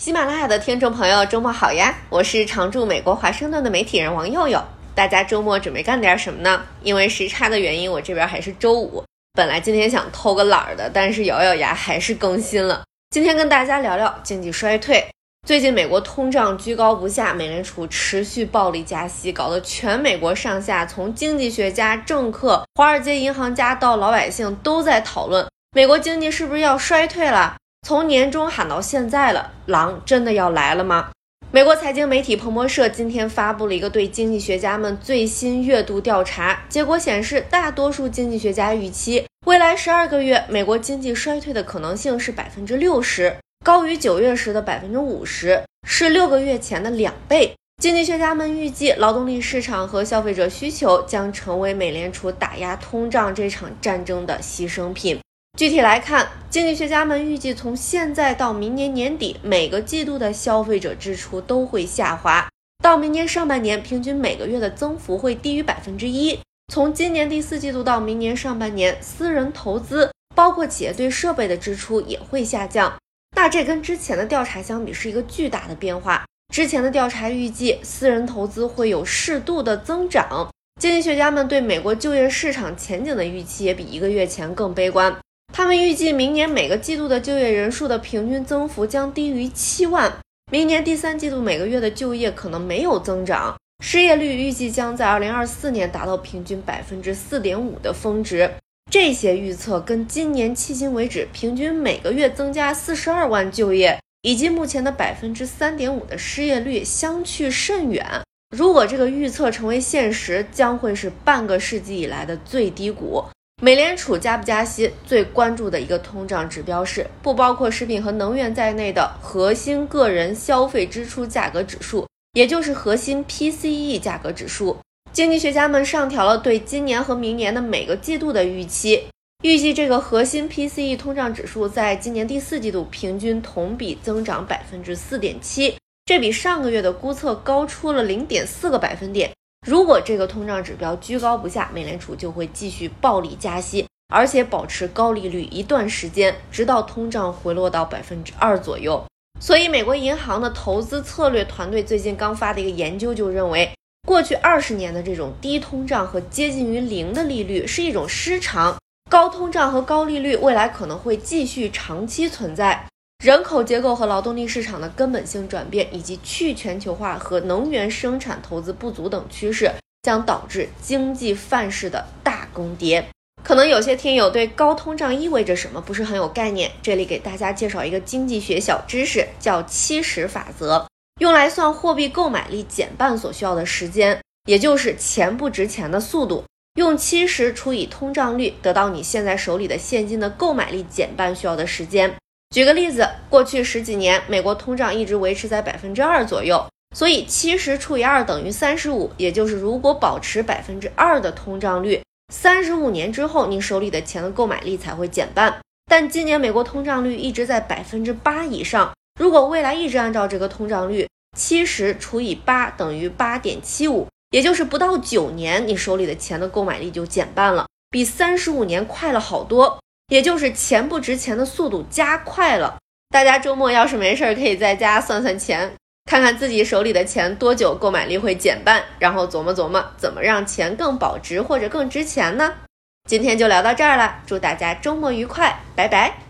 喜马拉雅的听众朋友，周末好呀！我是常驻美国华盛顿的媒体人王佑佑。大家周末准备干点什么呢？因为时差的原因，我这边还是周五。本来今天想偷个懒儿的，但是咬咬牙还是更新了。今天跟大家聊聊经济衰退。最近美国通胀居高不下，美联储持续暴力加息，搞得全美国上下从经济学家、政客、华尔街银行家到老百姓都在讨论，美国经济是不是要衰退了？从年终喊到现在了，狼真的要来了吗？美国财经媒体彭博社今天发布了一个对经济学家们最新月度调查结果，显示大多数经济学家预期未来十二个月美国经济衰退的可能性是百分之六十，高于九月时的百分之五十，是六个月前的两倍。经济学家们预计，劳动力市场和消费者需求将成为美联储打压通胀这场战争的牺牲品。具体来看，经济学家们预计，从现在到明年年底，每个季度的消费者支出都会下滑。到明年上半年，平均每个月的增幅会低于百分之一。从今年第四季度到明年上半年，私人投资，包括企业对设备的支出也会下降。那这跟之前的调查相比，是一个巨大的变化。之前的调查预计，私人投资会有适度的增长。经济学家们对美国就业市场前景的预期也比一个月前更悲观。他们预计明年每个季度的就业人数的平均增幅将低于七万，明年第三季度每个月的就业可能没有增长，失业率预计将在二零二四年达到平均百分之四点五的峰值。这些预测跟今年迄今为止平均每个月增加四十二万就业，以及目前的百分之三点五的失业率相去甚远。如果这个预测成为现实，将会是半个世纪以来的最低谷。美联储加不加息，最关注的一个通胀指标是不包括食品和能源在内的核心个人消费支出价格指数，也就是核心 PCE 价格指数。经济学家们上调了对今年和明年的每个季度的预期，预计这个核心 PCE 通胀指数在今年第四季度平均同比增长百分之四点七，这比上个月的估测高出了零点四个百分点。如果这个通胀指标居高不下，美联储就会继续暴力加息，而且保持高利率一段时间，直到通胀回落到百分之二左右。所以，美国银行的投资策略团队最近刚发的一个研究就认为，过去二十年的这种低通胀和接近于零的利率是一种失常，高通胀和高利率未来可能会继续长期存在。人口结构和劳动力市场的根本性转变，以及去全球化和能源生产投资不足等趋势，将导致经济范式的大更迭。可能有些听友对高通胀意味着什么不是很有概念，这里给大家介绍一个经济学小知识，叫七十法则，用来算货币购买力减半所需要的时间，也就是钱不值钱的速度。用七十除以通胀率，得到你现在手里的现金的购买力减半需要的时间。举个例子，过去十几年，美国通胀一直维持在百分之二左右，所以七十除以二等于三十五，也就是如果保持百分之二的通胀率，三十五年之后，你手里的钱的购买力才会减半。但今年美国通胀率一直在百分之八以上，如果未来一直按照这个通胀率，七十除以八等于八点七五，也就是不到九年，你手里的钱的购买力就减半了，比三十五年快了好多。也就是钱不值钱的速度加快了。大家周末要是没事儿，可以在家算算钱，看看自己手里的钱多久购买力会减半，然后琢磨琢磨怎么让钱更保值或者更值钱呢？今天就聊到这儿了，祝大家周末愉快，拜拜。